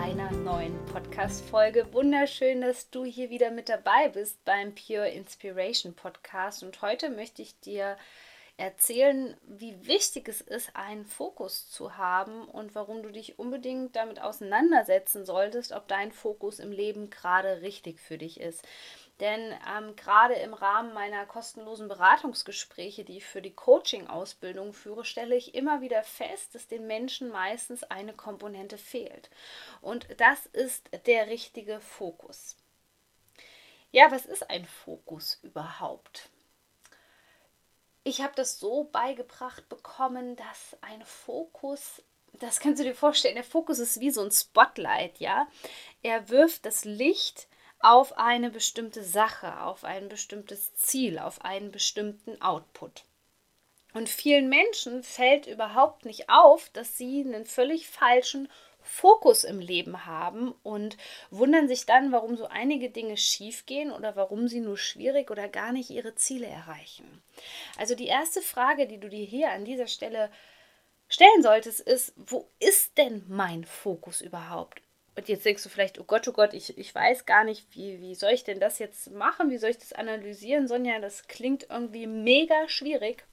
einer neuen Podcast-Folge. Wunderschön, dass du hier wieder mit dabei bist beim Pure Inspiration Podcast. Und heute möchte ich dir erzählen, wie wichtig es ist, einen Fokus zu haben und warum du dich unbedingt damit auseinandersetzen solltest, ob dein Fokus im Leben gerade richtig für dich ist. Denn ähm, gerade im Rahmen meiner kostenlosen Beratungsgespräche, die ich für die Coaching-Ausbildung führe, stelle ich immer wieder fest, dass den Menschen meistens eine Komponente fehlt. Und das ist der richtige Fokus. Ja, was ist ein Fokus überhaupt? Ich habe das so beigebracht bekommen, dass ein Fokus das kannst du dir vorstellen, der Fokus ist wie so ein Spotlight, ja. Er wirft das Licht auf eine bestimmte Sache, auf ein bestimmtes Ziel, auf einen bestimmten Output. Und vielen Menschen fällt überhaupt nicht auf, dass sie einen völlig falschen Fokus im Leben haben und wundern sich dann, warum so einige Dinge schiefgehen oder warum sie nur schwierig oder gar nicht ihre Ziele erreichen. Also die erste Frage, die du dir hier an dieser Stelle stellen solltest, ist, wo ist denn mein Fokus überhaupt? Und jetzt denkst du vielleicht, oh Gott, oh Gott, ich, ich weiß gar nicht, wie, wie soll ich denn das jetzt machen? Wie soll ich das analysieren? Sonja, das klingt irgendwie mega schwierig.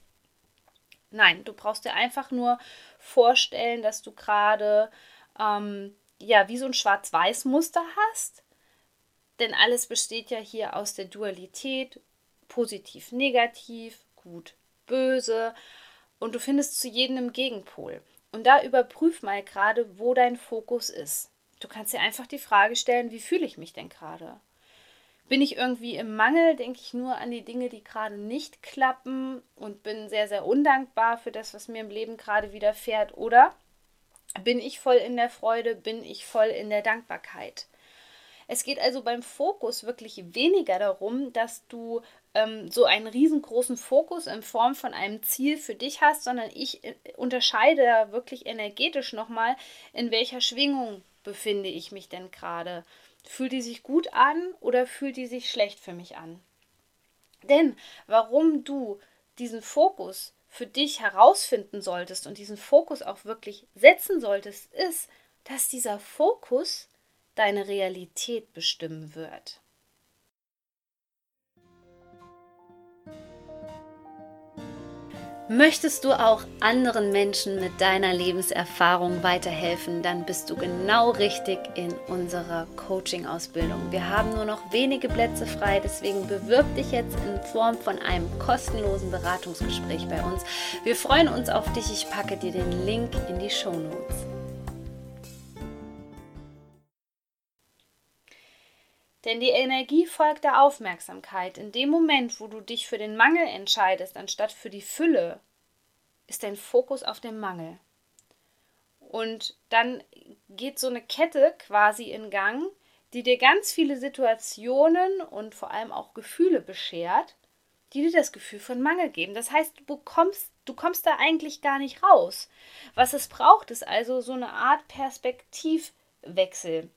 Nein, du brauchst dir einfach nur vorstellen, dass du gerade ähm, ja wie so ein Schwarz-Weiß-Muster hast. Denn alles besteht ja hier aus der Dualität, positiv, negativ, gut, böse. Und du findest zu jedem einen Gegenpol. Und da überprüf mal gerade, wo dein Fokus ist. Du kannst dir einfach die Frage stellen, wie fühle ich mich denn gerade? Bin ich irgendwie im Mangel? Denke ich nur an die Dinge, die gerade nicht klappen und bin sehr, sehr undankbar für das, was mir im Leben gerade widerfährt? Oder bin ich voll in der Freude? Bin ich voll in der Dankbarkeit? Es geht also beim Fokus wirklich weniger darum, dass du ähm, so einen riesengroßen Fokus in Form von einem Ziel für dich hast, sondern ich äh, unterscheide da wirklich energetisch nochmal, in welcher Schwingung befinde ich mich denn gerade? Fühlt die sich gut an oder fühlt die sich schlecht für mich an? Denn warum du diesen Fokus für dich herausfinden solltest und diesen Fokus auch wirklich setzen solltest, ist, dass dieser Fokus deine Realität bestimmen wird. Möchtest du auch anderen Menschen mit deiner Lebenserfahrung weiterhelfen, dann bist du genau richtig in unserer Coaching-Ausbildung. Wir haben nur noch wenige Plätze frei, deswegen bewirb dich jetzt in Form von einem kostenlosen Beratungsgespräch bei uns. Wir freuen uns auf dich. Ich packe dir den Link in die Show Notes. Denn die Energie folgt der Aufmerksamkeit. In dem Moment, wo du dich für den Mangel entscheidest, anstatt für die Fülle, ist dein Fokus auf dem Mangel. Und dann geht so eine Kette quasi in Gang, die dir ganz viele Situationen und vor allem auch Gefühle beschert, die dir das Gefühl von Mangel geben. Das heißt, du kommst, du kommst da eigentlich gar nicht raus. Was es braucht, ist also so eine Art Perspektivwechsel.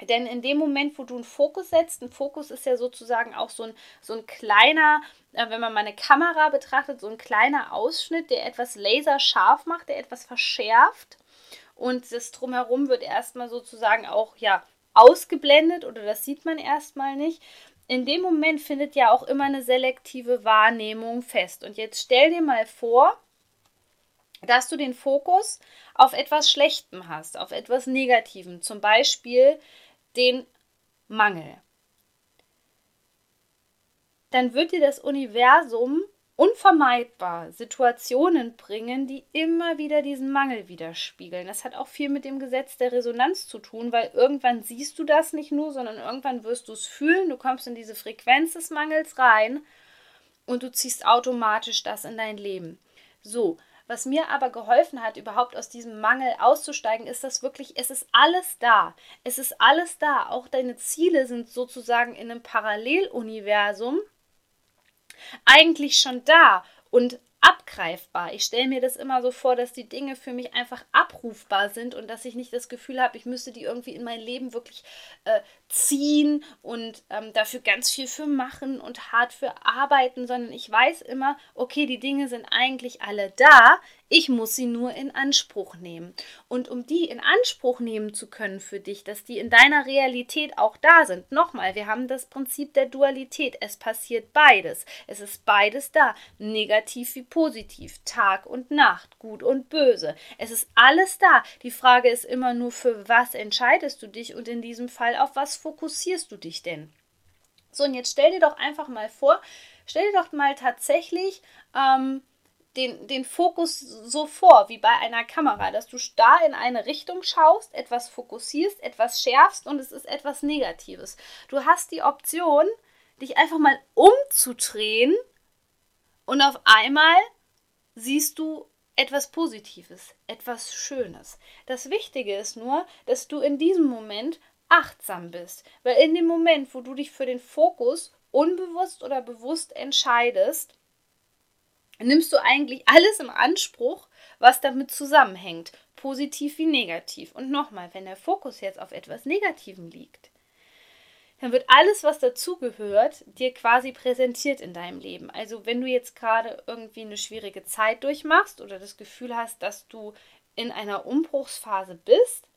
Denn in dem Moment, wo du einen Fokus setzt, ein Fokus ist ja sozusagen auch so ein, so ein kleiner, äh, wenn man meine Kamera betrachtet, so ein kleiner Ausschnitt, der etwas laserscharf macht, der etwas verschärft. Und das drumherum wird erstmal sozusagen auch ja ausgeblendet oder das sieht man erstmal nicht. In dem Moment findet ja auch immer eine selektive Wahrnehmung fest. Und jetzt stell dir mal vor, dass du den Fokus auf etwas Schlechtem hast, auf etwas Negativem. Zum Beispiel den Mangel. Dann wird dir das Universum unvermeidbar Situationen bringen, die immer wieder diesen Mangel widerspiegeln. Das hat auch viel mit dem Gesetz der Resonanz zu tun, weil irgendwann siehst du das nicht nur, sondern irgendwann wirst du es fühlen, du kommst in diese Frequenz des Mangels rein und du ziehst automatisch das in dein Leben. So, Was mir aber geholfen hat, überhaupt aus diesem Mangel auszusteigen, ist das wirklich, es ist alles da. Es ist alles da. Auch deine Ziele sind sozusagen in einem Paralleluniversum eigentlich schon da. Und abgreifbar. Ich stelle mir das immer so vor, dass die Dinge für mich einfach abrufbar sind und dass ich nicht das Gefühl habe, ich müsste die irgendwie in mein Leben wirklich äh, ziehen und ähm, dafür ganz viel für machen und hart für arbeiten, sondern ich weiß immer, okay, die Dinge sind eigentlich alle da. Ich muss sie nur in Anspruch nehmen. Und um die in Anspruch nehmen zu können für dich, dass die in deiner Realität auch da sind. Nochmal, wir haben das Prinzip der Dualität. Es passiert beides. Es ist beides da. Negativ wie positiv. Tag und Nacht. Gut und böse. Es ist alles da. Die Frage ist immer nur, für was entscheidest du dich und in diesem Fall auf was fokussierst du dich denn? So, und jetzt stell dir doch einfach mal vor, stell dir doch mal tatsächlich ähm, den, den Fokus so vor, wie bei einer Kamera, dass du starr in eine Richtung schaust, etwas fokussierst, etwas schärfst und es ist etwas Negatives. Du hast die Option, dich einfach mal umzudrehen und auf einmal siehst du etwas Positives, etwas Schönes. Das Wichtige ist nur, dass du in diesem Moment achtsam bist, weil in dem Moment, wo du dich für den Fokus unbewusst oder bewusst entscheidest, nimmst du eigentlich alles im Anspruch, was damit zusammenhängt, positiv wie negativ. Und nochmal, wenn der Fokus jetzt auf etwas Negativem liegt, dann wird alles, was dazugehört, dir quasi präsentiert in deinem Leben. Also wenn du jetzt gerade irgendwie eine schwierige Zeit durchmachst oder das Gefühl hast, dass du in einer Umbruchsphase bist,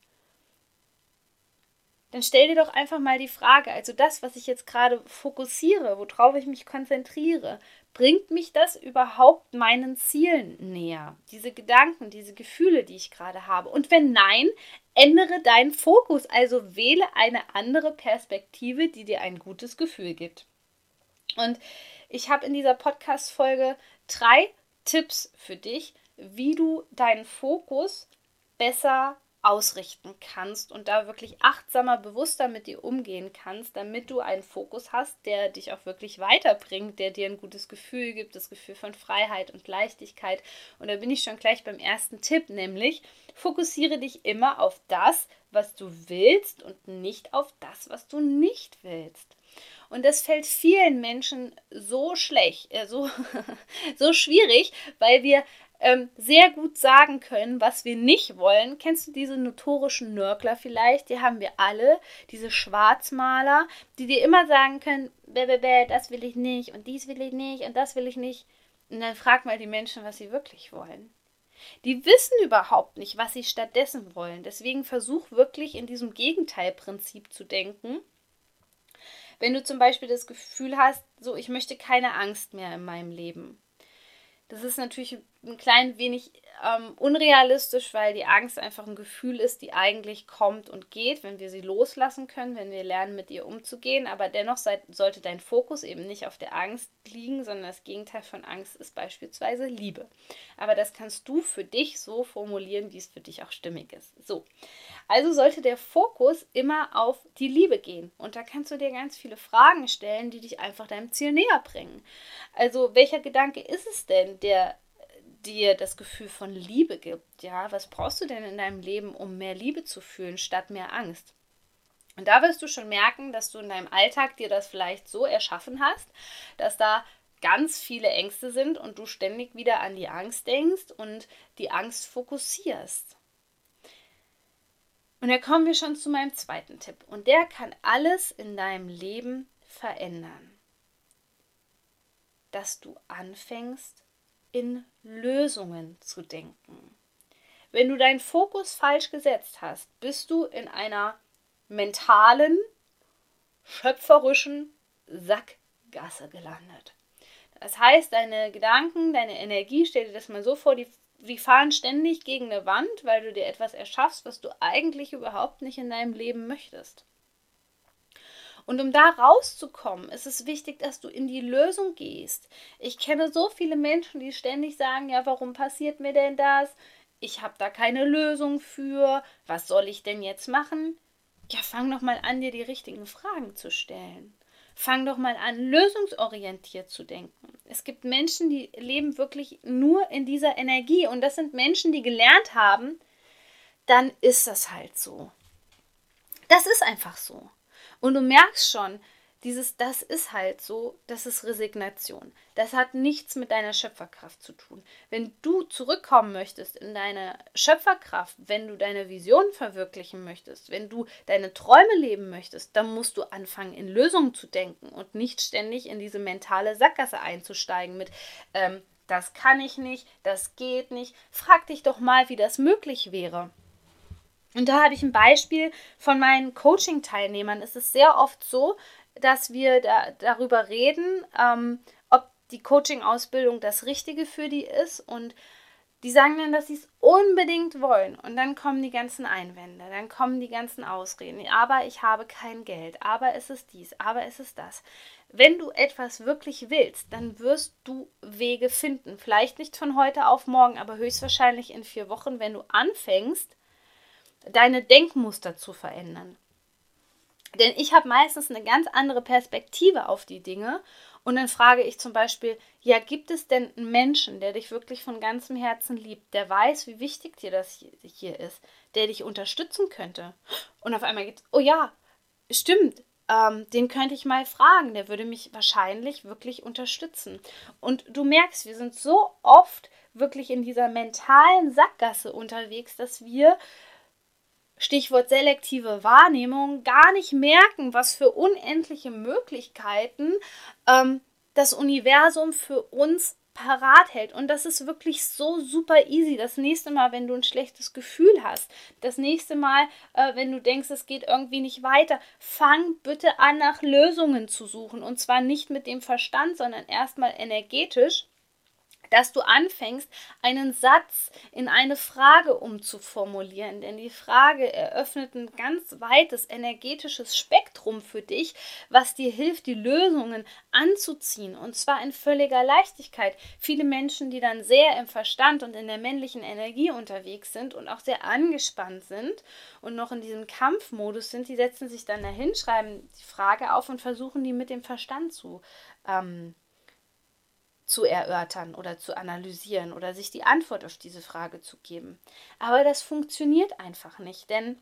dann stell dir doch einfach mal die Frage, also das, was ich jetzt gerade fokussiere, worauf ich mich konzentriere, bringt mich das überhaupt meinen Zielen näher? Diese Gedanken, diese Gefühle, die ich gerade habe. Und wenn nein, ändere deinen Fokus, also wähle eine andere Perspektive, die dir ein gutes Gefühl gibt. Und ich habe in dieser Podcast-Folge drei Tipps für dich, wie du deinen Fokus besser ausrichten kannst und da wirklich achtsamer, bewusster mit dir umgehen kannst, damit du einen Fokus hast, der dich auch wirklich weiterbringt, der dir ein gutes Gefühl gibt, das Gefühl von Freiheit und Leichtigkeit. Und da bin ich schon gleich beim ersten Tipp, nämlich fokussiere dich immer auf das, was du willst und nicht auf das, was du nicht willst. Und das fällt vielen Menschen so schlecht, äh, so, so schwierig, weil wir ähm, sehr gut sagen können, was wir nicht wollen. Kennst du diese notorischen Nörgler vielleicht? Die haben wir alle, diese Schwarzmaler, die dir immer sagen können, bäh, bäh, bäh, das will ich nicht und dies will ich nicht und das will ich nicht. Und dann frag mal die Menschen, was sie wirklich wollen. Die wissen überhaupt nicht, was sie stattdessen wollen. Deswegen versuch wirklich in diesem Gegenteilprinzip zu denken. Wenn du zum Beispiel das Gefühl hast, so ich möchte keine Angst mehr in meinem Leben, das ist natürlich ein klein wenig ähm, unrealistisch, weil die Angst einfach ein Gefühl ist, die eigentlich kommt und geht, wenn wir sie loslassen können, wenn wir lernen, mit ihr umzugehen. Aber dennoch sei, sollte dein Fokus eben nicht auf der Angst liegen, sondern das Gegenteil von Angst ist beispielsweise Liebe. Aber das kannst du für dich so formulieren, wie es für dich auch stimmig ist. So. Also sollte der Fokus immer auf die Liebe gehen. Und da kannst du dir ganz viele Fragen stellen, die dich einfach deinem Ziel näher bringen. Also, welcher Gedanke ist es denn, der dir das Gefühl von Liebe gibt? Ja, was brauchst du denn in deinem Leben, um mehr Liebe zu fühlen, statt mehr Angst? Und da wirst du schon merken, dass du in deinem Alltag dir das vielleicht so erschaffen hast, dass da ganz viele Ängste sind und du ständig wieder an die Angst denkst und die Angst fokussierst. Und da kommen wir schon zu meinem zweiten Tipp. Und der kann alles in deinem Leben verändern. Dass du anfängst, in Lösungen zu denken. Wenn du deinen Fokus falsch gesetzt hast, bist du in einer mentalen, schöpferischen Sackgasse gelandet. Das heißt, deine Gedanken, deine Energie, stell dir das mal so vor, die die fahren ständig gegen eine Wand, weil du dir etwas erschaffst, was du eigentlich überhaupt nicht in deinem Leben möchtest. Und um da rauszukommen, ist es wichtig, dass du in die Lösung gehst. Ich kenne so viele Menschen, die ständig sagen, ja, warum passiert mir denn das? Ich habe da keine Lösung für. Was soll ich denn jetzt machen? Ja, fang doch mal an, dir die richtigen Fragen zu stellen. Fang doch mal an, lösungsorientiert zu denken. Es gibt Menschen, die leben wirklich nur in dieser Energie und das sind Menschen, die gelernt haben, dann ist das halt so. Das ist einfach so. Und du merkst schon, dieses, das ist halt so, das ist Resignation. Das hat nichts mit deiner Schöpferkraft zu tun. Wenn du zurückkommen möchtest in deine Schöpferkraft, wenn du deine Vision verwirklichen möchtest, wenn du deine Träume leben möchtest, dann musst du anfangen, in Lösungen zu denken und nicht ständig in diese mentale Sackgasse einzusteigen mit, ähm, das kann ich nicht, das geht nicht. Frag dich doch mal, wie das möglich wäre. Und da habe ich ein Beispiel von meinen Coaching-Teilnehmern. Es ist sehr oft so, dass wir da, darüber reden, ähm, ob die Coaching-Ausbildung das Richtige für die ist. Und die sagen dann, dass sie es unbedingt wollen. Und dann kommen die ganzen Einwände, dann kommen die ganzen Ausreden. Aber ich habe kein Geld, aber es ist dies, aber es ist das. Wenn du etwas wirklich willst, dann wirst du Wege finden. Vielleicht nicht von heute auf morgen, aber höchstwahrscheinlich in vier Wochen, wenn du anfängst, deine Denkmuster zu verändern. Denn ich habe meistens eine ganz andere Perspektive auf die Dinge. Und dann frage ich zum Beispiel, ja, gibt es denn einen Menschen, der dich wirklich von ganzem Herzen liebt, der weiß, wie wichtig dir das hier ist, der dich unterstützen könnte? Und auf einmal geht es, oh ja, stimmt, ähm, den könnte ich mal fragen, der würde mich wahrscheinlich wirklich unterstützen. Und du merkst, wir sind so oft wirklich in dieser mentalen Sackgasse unterwegs, dass wir Stichwort selektive Wahrnehmung, gar nicht merken, was für unendliche Möglichkeiten ähm, das Universum für uns parat hält. Und das ist wirklich so super easy. Das nächste Mal, wenn du ein schlechtes Gefühl hast, das nächste Mal, äh, wenn du denkst, es geht irgendwie nicht weiter, fang bitte an, nach Lösungen zu suchen. Und zwar nicht mit dem Verstand, sondern erstmal energetisch dass du anfängst, einen Satz in eine Frage umzuformulieren. Denn die Frage eröffnet ein ganz weites energetisches Spektrum für dich, was dir hilft, die Lösungen anzuziehen. Und zwar in völliger Leichtigkeit. Viele Menschen, die dann sehr im Verstand und in der männlichen Energie unterwegs sind und auch sehr angespannt sind und noch in diesem Kampfmodus sind, die setzen sich dann dahin, schreiben die Frage auf und versuchen die mit dem Verstand zu ähm, zu erörtern oder zu analysieren oder sich die Antwort auf diese Frage zu geben. Aber das funktioniert einfach nicht, denn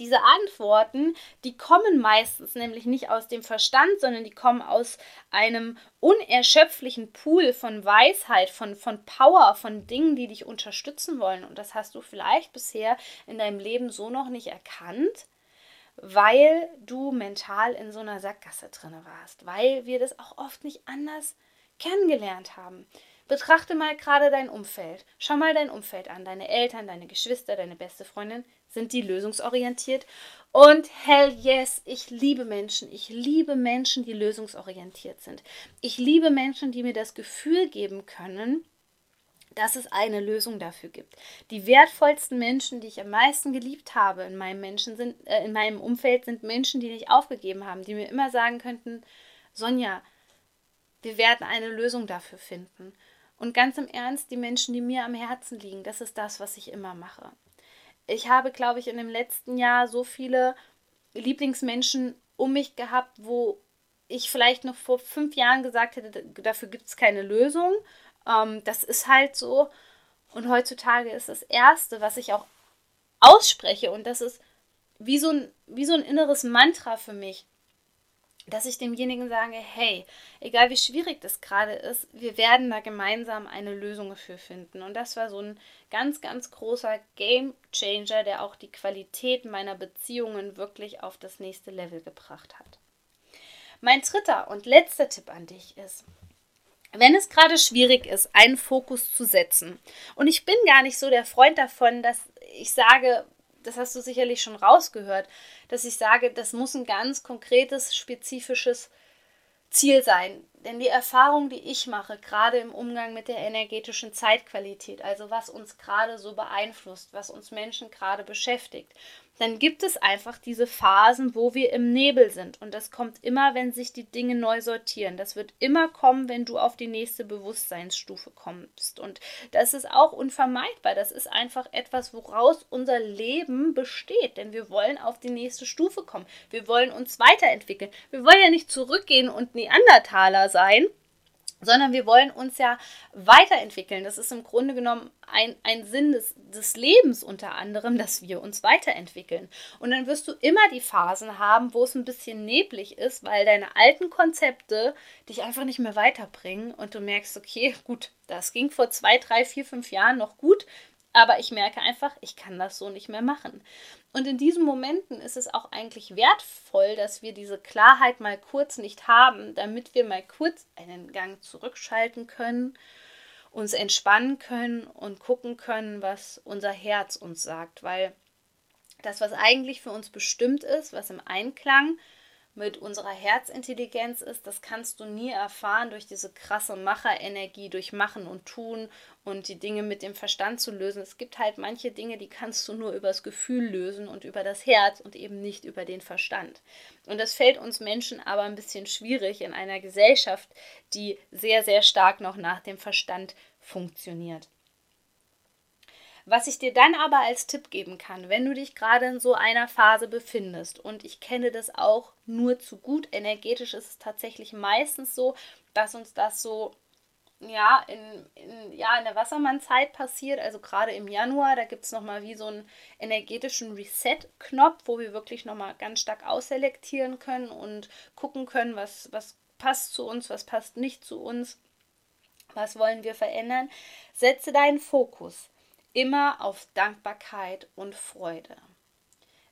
diese Antworten, die kommen meistens nämlich nicht aus dem Verstand, sondern die kommen aus einem unerschöpflichen Pool von Weisheit, von, von Power, von Dingen, die dich unterstützen wollen. Und das hast du vielleicht bisher in deinem Leben so noch nicht erkannt, weil du mental in so einer Sackgasse drin warst, weil wir das auch oft nicht anders kennengelernt haben. Betrachte mal gerade dein Umfeld. Schau mal dein Umfeld an. Deine Eltern, deine Geschwister, deine beste Freundin. Sind die lösungsorientiert? Und hell yes, ich liebe Menschen. Ich liebe Menschen, die lösungsorientiert sind. Ich liebe Menschen, die mir das Gefühl geben können, dass es eine Lösung dafür gibt. Die wertvollsten Menschen, die ich am meisten geliebt habe in meinem Menschen sind, äh, in meinem Umfeld, sind Menschen, die nicht aufgegeben haben, die mir immer sagen könnten, Sonja, wir werden eine Lösung dafür finden. Und ganz im Ernst, die Menschen, die mir am Herzen liegen, das ist das, was ich immer mache. Ich habe, glaube ich, in dem letzten Jahr so viele Lieblingsmenschen um mich gehabt, wo ich vielleicht noch vor fünf Jahren gesagt hätte, dafür gibt es keine Lösung. Ähm, das ist halt so. Und heutzutage ist das Erste, was ich auch ausspreche, und das ist wie so ein, wie so ein inneres Mantra für mich dass ich demjenigen sage, hey, egal wie schwierig das gerade ist, wir werden da gemeinsam eine Lösung für finden. Und das war so ein ganz, ganz großer Game Changer, der auch die Qualität meiner Beziehungen wirklich auf das nächste Level gebracht hat. Mein dritter und letzter Tipp an dich ist, wenn es gerade schwierig ist, einen Fokus zu setzen, und ich bin gar nicht so der Freund davon, dass ich sage, das hast du sicherlich schon rausgehört, dass ich sage, das muss ein ganz konkretes, spezifisches Ziel sein. Denn die Erfahrung, die ich mache, gerade im Umgang mit der energetischen Zeitqualität, also was uns gerade so beeinflusst, was uns Menschen gerade beschäftigt, dann gibt es einfach diese Phasen, wo wir im Nebel sind. Und das kommt immer, wenn sich die Dinge neu sortieren. Das wird immer kommen, wenn du auf die nächste Bewusstseinsstufe kommst. Und das ist auch unvermeidbar. Das ist einfach etwas, woraus unser Leben besteht. Denn wir wollen auf die nächste Stufe kommen. Wir wollen uns weiterentwickeln. Wir wollen ja nicht zurückgehen und Neandertaler sein, sondern wir wollen uns ja weiterentwickeln. Das ist im Grunde genommen ein, ein Sinn des, des Lebens unter anderem, dass wir uns weiterentwickeln. Und dann wirst du immer die Phasen haben, wo es ein bisschen neblig ist, weil deine alten Konzepte dich einfach nicht mehr weiterbringen und du merkst, okay, gut, das ging vor zwei, drei, vier, fünf Jahren noch gut, aber ich merke einfach, ich kann das so nicht mehr machen. Und in diesen Momenten ist es auch eigentlich wertvoll, dass wir diese Klarheit mal kurz nicht haben, damit wir mal kurz einen Gang zurückschalten können, uns entspannen können und gucken können, was unser Herz uns sagt. Weil das, was eigentlich für uns bestimmt ist, was im Einklang mit unserer Herzintelligenz ist, das kannst du nie erfahren durch diese krasse Macherenergie, durch Machen und Tun und die Dinge mit dem Verstand zu lösen. Es gibt halt manche Dinge, die kannst du nur übers Gefühl lösen und über das Herz und eben nicht über den Verstand. Und das fällt uns Menschen aber ein bisschen schwierig in einer Gesellschaft, die sehr, sehr stark noch nach dem Verstand funktioniert. Was ich dir dann aber als Tipp geben kann, wenn du dich gerade in so einer Phase befindest, und ich kenne das auch nur zu gut, energetisch ist es tatsächlich meistens so, dass uns das so ja, in, in, ja, in der Wassermann-Zeit passiert, also gerade im Januar, da gibt es nochmal wie so einen energetischen Reset-Knopf, wo wir wirklich nochmal ganz stark ausselektieren können und gucken können, was, was passt zu uns, was passt nicht zu uns, was wollen wir verändern. Setze deinen Fokus immer auf Dankbarkeit und Freude.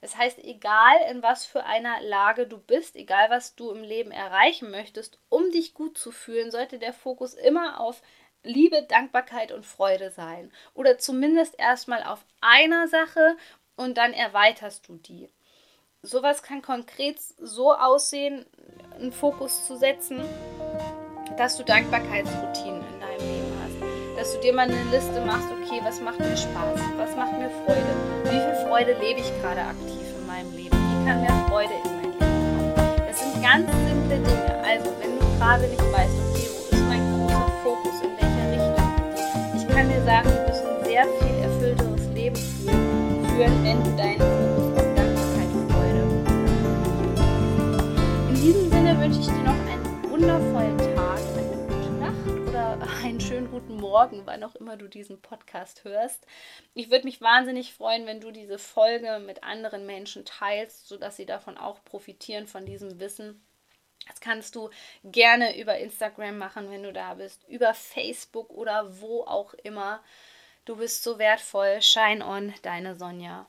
Das heißt, egal in was für einer Lage du bist, egal was du im Leben erreichen möchtest, um dich gut zu fühlen, sollte der Fokus immer auf Liebe, Dankbarkeit und Freude sein. Oder zumindest erstmal auf einer Sache und dann erweiterst du die. Sowas kann konkret so aussehen, einen Fokus zu setzen, dass du Dankbarkeitsroutinen Dass du dir mal eine Liste machst, okay, was macht mir Spaß, was macht mir Freude, wie viel Freude lebe ich gerade aktiv in meinem Leben, wie kann mehr Freude in mein Leben kommen. Das sind ganz simple Dinge. Also, wenn du gerade nicht weißt, okay, wo ist mein großer Fokus, in welcher Richtung, ich kann dir sagen, du wirst ein sehr viel erfüllteres Leben führen, wenn du deinen Morgen, wann auch immer du diesen Podcast hörst. Ich würde mich wahnsinnig freuen, wenn du diese Folge mit anderen Menschen teilst, sodass sie davon auch profitieren, von diesem Wissen. Das kannst du gerne über Instagram machen, wenn du da bist, über Facebook oder wo auch immer. Du bist so wertvoll. Shine on, deine Sonja.